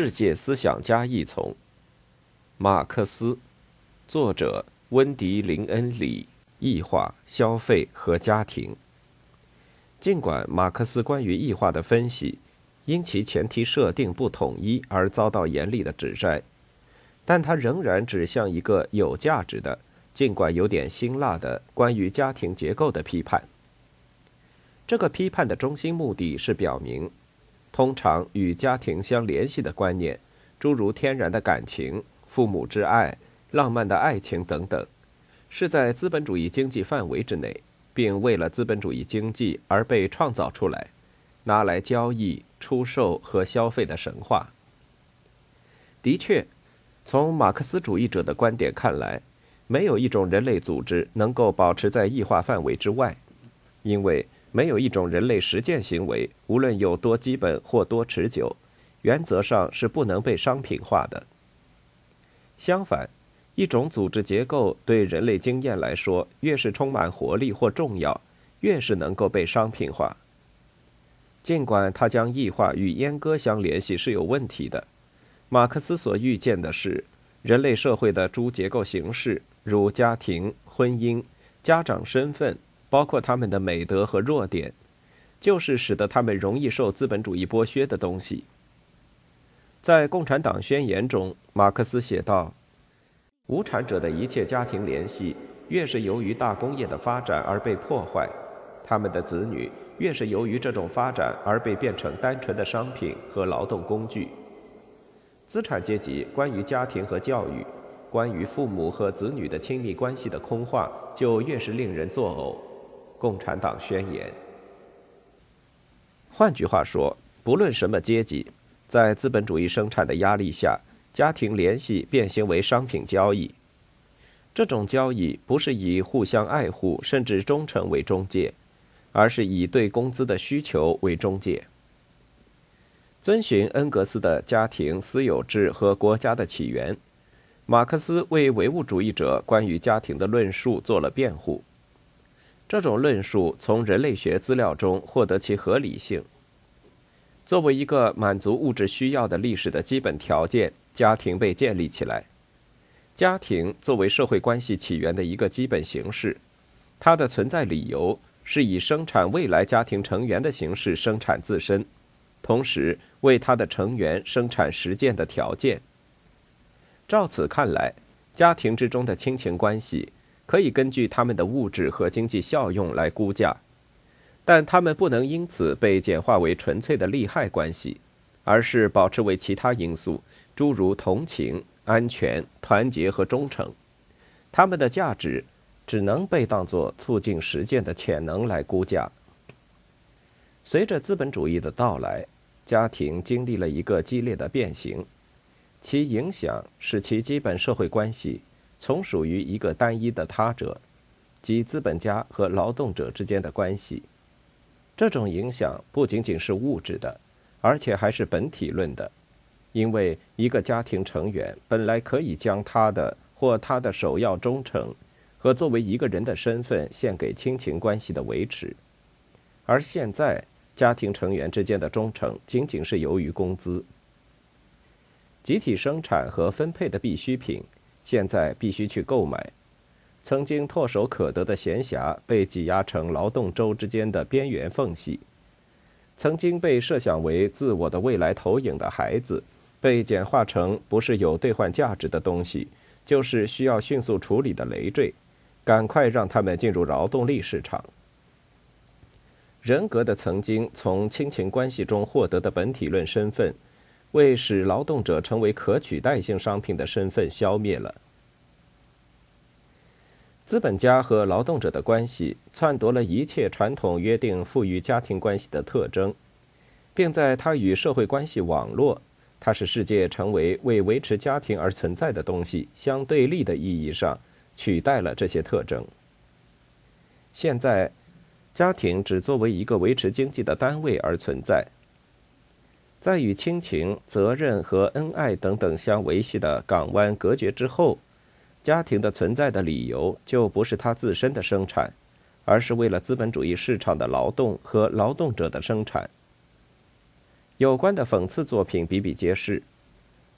世界思想家一丛，马克思，作者温迪·林恩里，异化、消费和家庭。尽管马克思关于异化的分析，因其前提设定不统一而遭到严厉的指摘，但他仍然指向一个有价值的，尽管有点辛辣的关于家庭结构的批判。这个批判的中心目的是表明。通常与家庭相联系的观念，诸如天然的感情、父母之爱、浪漫的爱情等等，是在资本主义经济范围之内，并为了资本主义经济而被创造出来，拿来交易、出售和消费的神话。的确，从马克思主义者的观点看来，没有一种人类组织能够保持在异化范围之外，因为。没有一种人类实践行为，无论有多基本或多持久，原则上是不能被商品化的。相反，一种组织结构对人类经验来说，越是充满活力或重要，越是能够被商品化。尽管他将异化与阉割相联系是有问题的，马克思所预见的是，人类社会的诸结构形式，如家庭、婚姻、家长身份。包括他们的美德和弱点，就是使得他们容易受资本主义剥削的东西。在《共产党宣言》中，马克思写道：“无产者的一切家庭联系，越是由于大工业的发展而被破坏，他们的子女越是由于这种发展而被变成单纯的商品和劳动工具。资产阶级关于家庭和教育，关于父母和子女的亲密关系的空话，就越是令人作呕。”共产党宣言。换句话说，不论什么阶级，在资本主义生产的压力下，家庭联系变形为商品交易。这种交易不是以互相爱护甚至忠诚为中介，而是以对工资的需求为中介。遵循恩格斯的家庭私有制和国家的起源，马克思为唯物主义者关于家庭的论述做了辩护。这种论述从人类学资料中获得其合理性。作为一个满足物质需要的历史的基本条件，家庭被建立起来。家庭作为社会关系起源的一个基本形式，它的存在理由是以生产未来家庭成员的形式生产自身，同时为它的成员生产实践的条件。照此看来，家庭之中的亲情关系。可以根据他们的物质和经济效用来估价，但他们不能因此被简化为纯粹的利害关系，而是保持为其他因素，诸如同情、安全、团结和忠诚。他们的价值只能被当作促进实践的潜能来估价。随着资本主义的到来，家庭经历了一个激烈的变形，其影响使其基本社会关系。从属于一个单一的他者，即资本家和劳动者之间的关系。这种影响不仅仅是物质的，而且还是本体论的，因为一个家庭成员本来可以将他的或他的首要忠诚和作为一个人的身份献给亲情关系的维持，而现在家庭成员之间的忠诚仅仅是由于工资。集体生产和分配的必需品。现在必须去购买，曾经唾手可得的闲暇被挤压成劳动周之间的边缘缝隙；曾经被设想为自我的未来投影的孩子，被简化成不是有兑换价值的东西，就是需要迅速处理的累赘。赶快让他们进入劳动力市场。人格的曾经从亲情关系中获得的本体论身份。为使劳动者成为可取代性商品的身份消灭了。资本家和劳动者的关系篡夺了一切传统约定赋予家庭关系的特征，并在它与社会关系网络，它使世界成为为维持家庭而存在的东西相对立的意义上，取代了这些特征。现在，家庭只作为一个维持经济的单位而存在。在与亲情、责任和恩爱等等相维系的港湾隔绝之后，家庭的存在的理由就不是它自身的生产，而是为了资本主义市场的劳动和劳动者的生产。有关的讽刺作品比比皆是，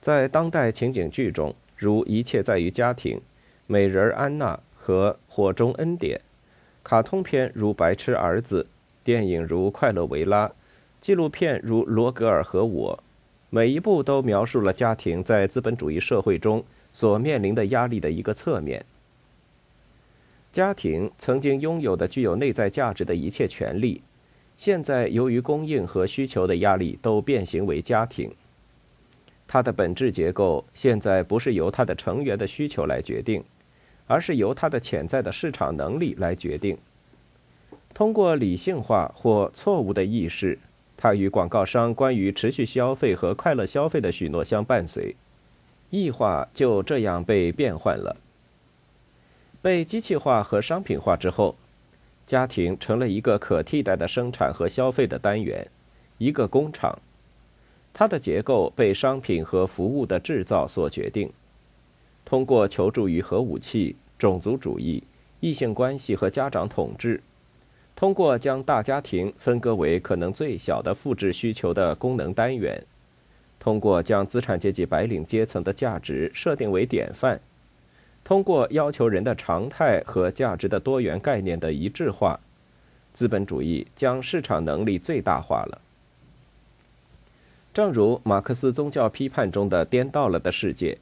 在当代情景剧中，如《一切在于家庭》《美人儿安娜》和《火中恩典》，卡通片如《白痴儿子》，电影如《快乐维拉》，纪录片如《罗格尔和我》，每一部都描述了家庭在资本主义社会中所面临的压力的一个侧面。家庭曾经拥有的具有内在价值的一切权利，现在由于供应和需求的压力，都变形为家庭。它的本质结构现在不是由它的成员的需求来决定，而是由它的潜在的市场能力来决定。通过理性化或错误的意识，它与广告商关于持续消费和快乐消费的许诺相伴随，异化就这样被变换了。被机器化和商品化之后，家庭成了一个可替代的生产和消费的单元，一个工厂。它的结构被商品和服务的制造所决定。通过求助于核武器、种族主义、异性关系和家长统治，通过将大家庭分割为可能最小的复制需求的功能单元，通过将资产阶级白领阶层的价值设定为典范，通过要求人的常态和价值的多元概念的一致化，资本主义将市场能力最大化了。正如马克思宗教批判中的颠倒了的世界，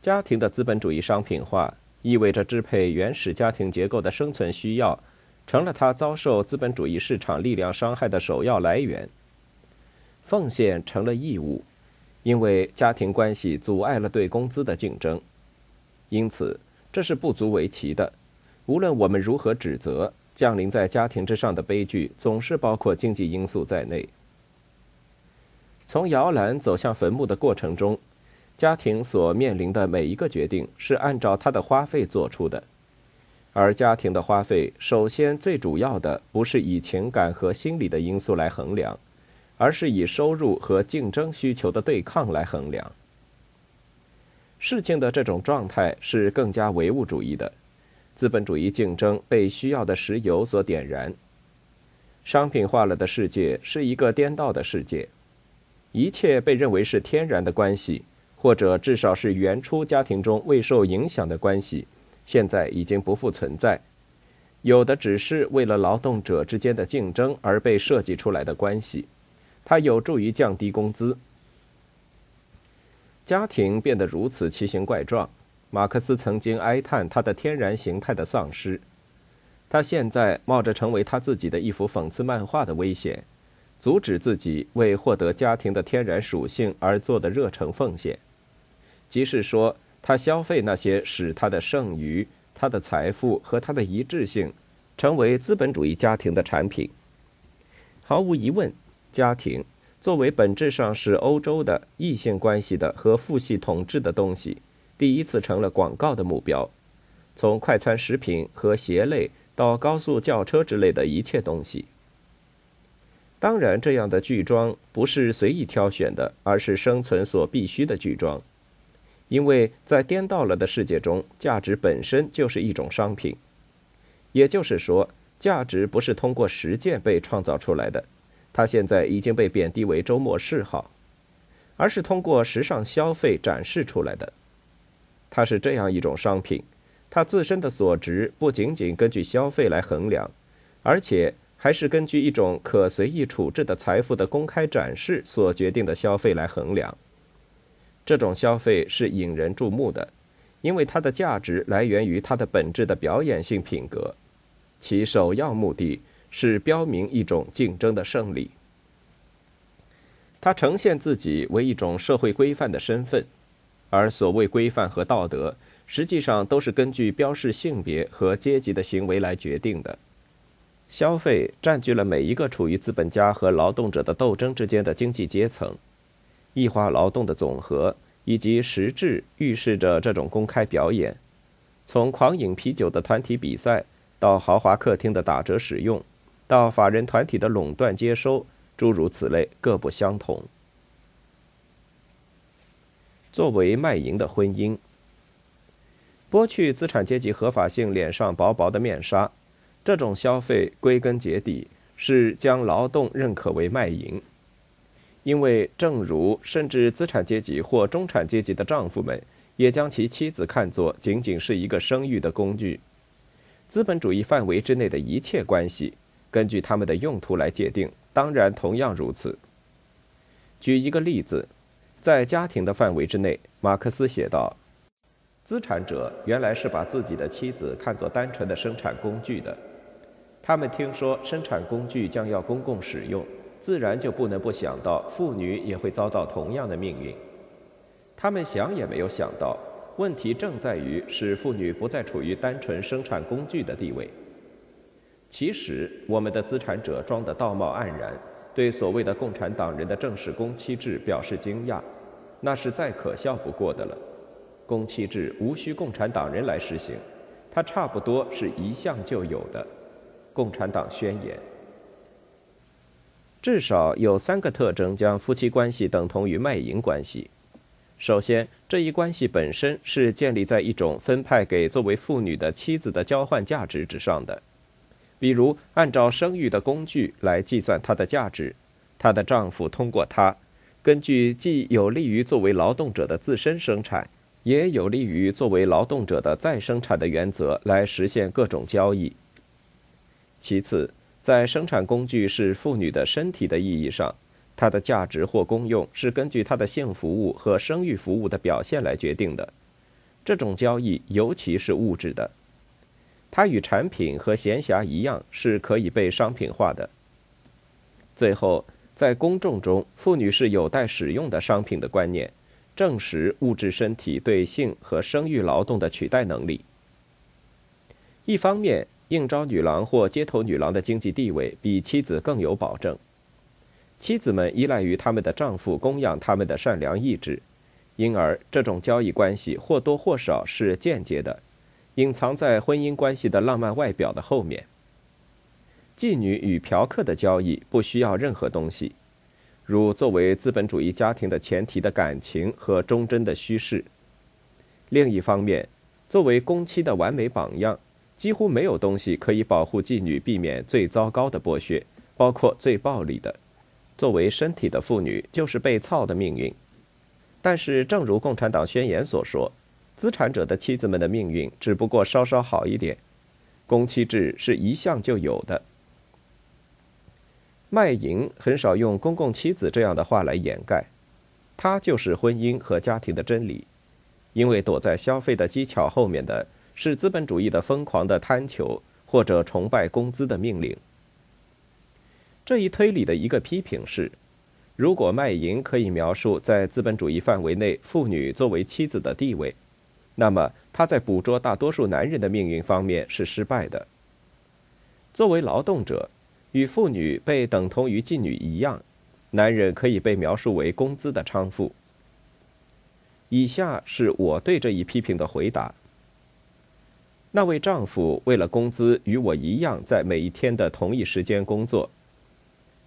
家庭的资本主义商品化意味着支配原始家庭结构的生存需要，成了他遭受资本主义市场力量伤害的首要来源。奉献成了义务，因为家庭关系阻碍了对工资的竞争。因此，这是不足为奇的。无论我们如何指责，降临在家庭之上的悲剧总是包括经济因素在内。从摇篮走向坟墓的过程中，家庭所面临的每一个决定是按照他的花费做出的，而家庭的花费首先最主要的不是以情感和心理的因素来衡量，而是以收入和竞争需求的对抗来衡量。事情的这种状态是更加唯物主义的，资本主义竞争被需要的石油所点燃，商品化了的世界是一个颠倒的世界。一切被认为是天然的关系，或者至少是原初家庭中未受影响的关系，现在已经不复存在。有的只是为了劳动者之间的竞争而被设计出来的关系，它有助于降低工资。家庭变得如此奇形怪状，马克思曾经哀叹他的天然形态的丧失。他现在冒着成为他自己的一幅讽刺漫画的危险。阻止自己为获得家庭的天然属性而做的热诚奉献，即是说，他消费那些使他的剩余、他的财富和他的一致性成为资本主义家庭的产品。毫无疑问，家庭作为本质上是欧洲的异性关系的和父系统治的东西，第一次成了广告的目标。从快餐食品和鞋类到高速轿车之类的一切东西。当然，这样的剧装不是随意挑选的，而是生存所必须的剧装，因为在颠倒了的世界中，价值本身就是一种商品。也就是说，价值不是通过实践被创造出来的，它现在已经被贬低为周末嗜好，而是通过时尚消费展示出来的。它是这样一种商品，它自身的所值不仅仅根据消费来衡量，而且。还是根据一种可随意处置的财富的公开展示所决定的消费来衡量。这种消费是引人注目的，因为它的价值来源于它的本质的表演性品格，其首要目的是标明一种竞争的胜利。它呈现自己为一种社会规范的身份，而所谓规范和道德，实际上都是根据标示性别和阶级的行为来决定的。消费占据了每一个处于资本家和劳动者的斗争之间的经济阶层，异化劳动的总和以及实质预示着这种公开表演。从狂饮啤酒的团体比赛，到豪华客厅的打折使用，到法人团体的垄断接收，诸如此类，各不相同。作为卖淫的婚姻，剥去资产阶级合法性脸上薄薄的面纱。这种消费归根结底是将劳动认可为卖淫，因为正如甚至资产阶级或中产阶级的丈夫们也将其妻子看作仅仅是一个生育的工具。资本主义范围之内的一切关系，根据他们的用途来界定，当然同样如此。举一个例子，在家庭的范围之内，马克思写道：“资产者原来是把自己的妻子看作单纯的生产工具的，他们听说生产工具将要公共使用。”自然就不能不想到，妇女也会遭到同样的命运。他们想也没有想到，问题正在于使妇女不再处于单纯生产工具的地位。其实，我们的资产者装得道貌岸然，对所谓的共产党人的正式公妻制表示惊讶，那是再可笑不过的了。公妻制无需共产党人来实行，它差不多是一向就有的。《共产党宣言》。至少有三个特征将夫妻关系等同于卖淫关系。首先，这一关系本身是建立在一种分派给作为妇女的妻子的交换价值之上的，比如按照生育的工具来计算她的价值，她的丈夫通过她，根据既有利于作为劳动者的自身生产，也有利于作为劳动者的再生产的原则来实现各种交易。其次，在生产工具是妇女的身体的意义上，它的价值或功用是根据它的性服务和生育服务的表现来决定的。这种交易尤其是物质的，它与产品和闲暇一样是可以被商品化的。最后，在公众中，妇女是有待使用的商品的观念，证实物质身体对性和生育劳动的取代能力。一方面。应招女郎或街头女郎的经济地位比妻子更有保证。妻子们依赖于他们的丈夫供养他们的善良意志，因而这种交易关系或多或少是间接的，隐藏在婚姻关系的浪漫外表的后面。妓女与嫖客的交易不需要任何东西，如作为资本主义家庭的前提的感情和忠贞的虚饰。另一方面，作为公妻的完美榜样。几乎没有东西可以保护妓女避免最糟糕的剥削，包括最暴力的。作为身体的妇女，就是被操的命运。但是，正如《共产党宣言》所说，资产者的妻子们的命运只不过稍稍好一点。公妻制是一向就有的。卖淫很少用“公共妻子”这样的话来掩盖，它就是婚姻和家庭的真理，因为躲在消费的技巧后面的。是资本主义的疯狂的贪求，或者崇拜工资的命令。这一推理的一个批评是：如果卖淫可以描述在资本主义范围内妇女作为妻子的地位，那么他在捕捉大多数男人的命运方面是失败的。作为劳动者，与妇女被等同于妓女一样，男人可以被描述为工资的娼妇。以下是我对这一批评的回答。那位丈夫为了工资与我一样，在每一天的同一时间工作。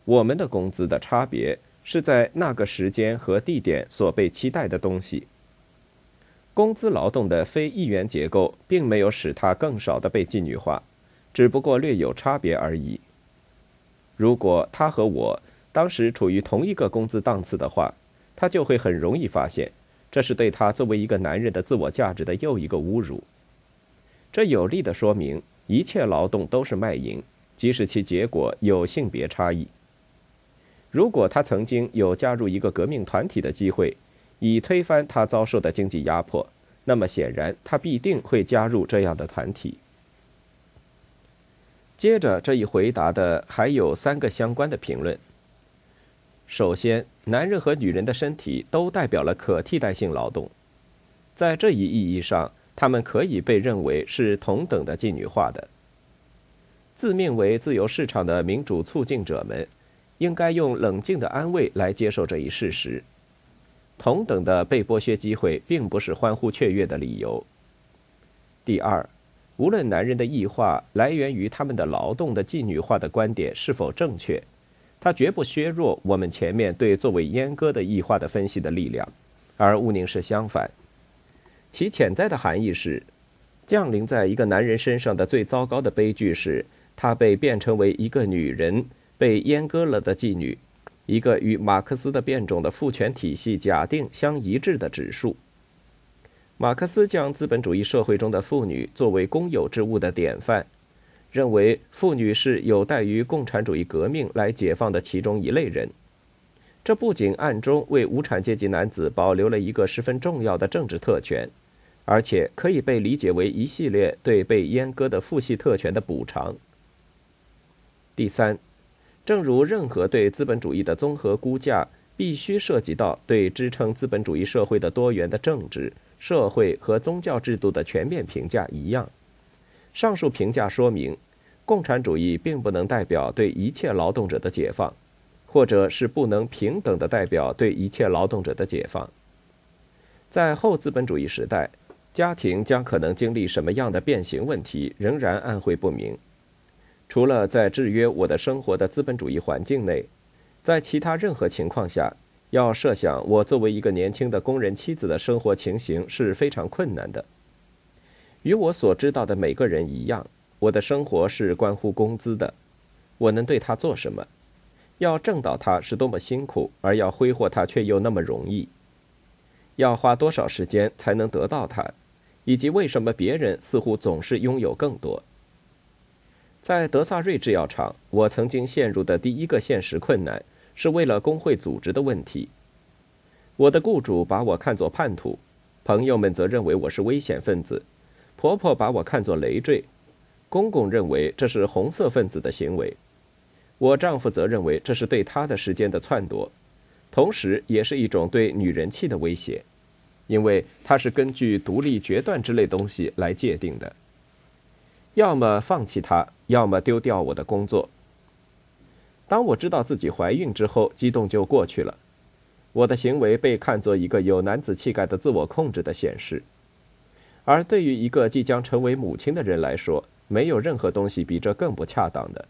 我们的工资的差别是在那个时间和地点所被期待的东西。工资劳动的非一元结构并没有使它更少的被妓女化，只不过略有差别而已。如果他和我当时处于同一个工资档次的话，他就会很容易发现，这是对他作为一个男人的自我价值的又一个侮辱。这有力地说明，一切劳动都是卖淫，即使其结果有性别差异。如果他曾经有加入一个革命团体的机会，以推翻他遭受的经济压迫，那么显然他必定会加入这样的团体。接着这一回答的还有三个相关的评论。首先，男人和女人的身体都代表了可替代性劳动，在这一意义上。他们可以被认为是同等的妓女化的。自命为自由市场的民主促进者们，应该用冷静的安慰来接受这一事实：同等的被剥削机会，并不是欢呼雀跃的理由。第二，无论男人的异化来源于他们的劳动的妓女化的观点是否正确，它绝不削弱我们前面对作为阉割的异化的分析的力量，而毋宁是相反。其潜在的含义是，降临在一个男人身上的最糟糕的悲剧是，他被变成为一个女人，被阉割了的妓女，一个与马克思的变种的父权体系假定相一致的指数。马克思将资本主义社会中的妇女作为公有之物的典范，认为妇女是有待于共产主义革命来解放的其中一类人。这不仅暗中为无产阶级男子保留了一个十分重要的政治特权，而且可以被理解为一系列对被阉割的父系特权的补偿。第三，正如任何对资本主义的综合估价必须涉及到对支撑资本主义社会的多元的政治。社会和宗教制度的全面评价一样，上述评价说明，共产主义并不能代表对一切劳动者的解放，或者是不能平等的代表对一切劳动者的解放。在后资本主义时代，家庭将可能经历什么样的变形问题，仍然暗晦不明。除了在制约我的生活的资本主义环境内，在其他任何情况下。要设想我作为一个年轻的工人妻子的生活情形是非常困难的。与我所知道的每个人一样，我的生活是关乎工资的。我能对他做什么？要挣到它是多么辛苦，而要挥霍它却又那么容易。要花多少时间才能得到它？以及为什么别人似乎总是拥有更多？在德萨瑞制药厂，我曾经陷入的第一个现实困难。是为了工会组织的问题。我的雇主把我看作叛徒，朋友们则认为我是危险分子，婆婆把我看作累赘，公公认为这是红色分子的行为，我丈夫则认为这是对他的时间的篡夺，同时也是一种对女人气的威胁，因为它是根据独立决断之类东西来界定的。要么放弃它，要么丢掉我的工作。当我知道自己怀孕之后，激动就过去了。我的行为被看作一个有男子气概的自我控制的显示，而对于一个即将成为母亲的人来说，没有任何东西比这更不恰当的。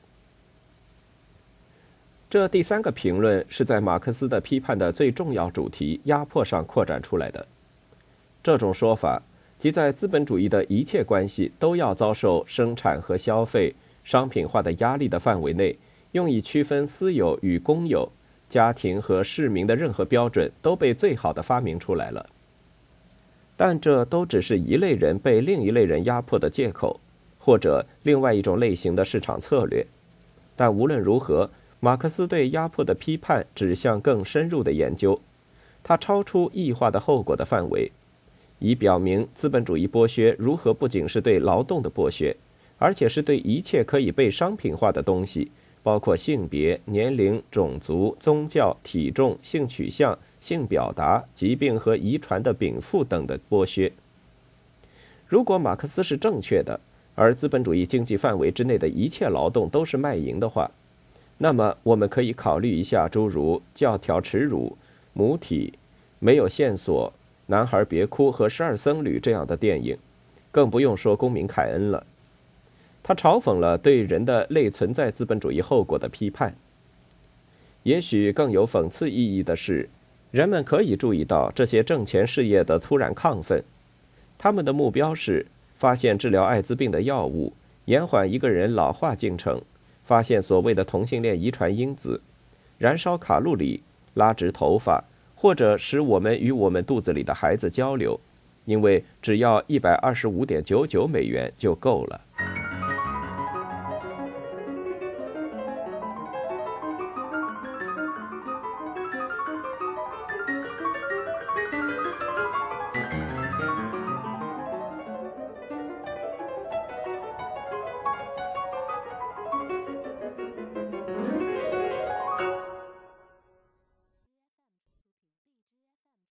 这第三个评论是在马克思的批判的最重要主题——压迫上扩展出来的。这种说法，即在资本主义的一切关系都要遭受生产和消费、商品化的压力的范围内。用以区分私有与公有、家庭和市民的任何标准都被最好的发明出来了，但这都只是一类人被另一类人压迫的借口，或者另外一种类型的市场策略。但无论如何，马克思对压迫的批判指向更深入的研究，它超出异化的后果的范围，以表明资本主义剥削如何不仅是对劳动的剥削，而且是对一切可以被商品化的东西。包括性别、年龄、种族、宗教、体重、性取向、性表达、疾病和遗传的禀赋等的剥削。如果马克思是正确的，而资本主义经济范围之内的一切劳动都是卖淫的话，那么我们可以考虑一下诸如《教条耻辱》、《母体》、《没有线索》、《男孩别哭》和《十二僧侣》这样的电影，更不用说《公民凯恩》了。他嘲讽了对人的类存在资本主义后果的批判。也许更有讽刺意义的是，人们可以注意到这些挣钱事业的突然亢奋。他们的目标是发现治疗艾滋病的药物，延缓一个人老化进程，发现所谓的同性恋遗传因子，燃烧卡路里，拉直头发，或者使我们与我们肚子里的孩子交流，因为只要一百二十五点九九美元就够了。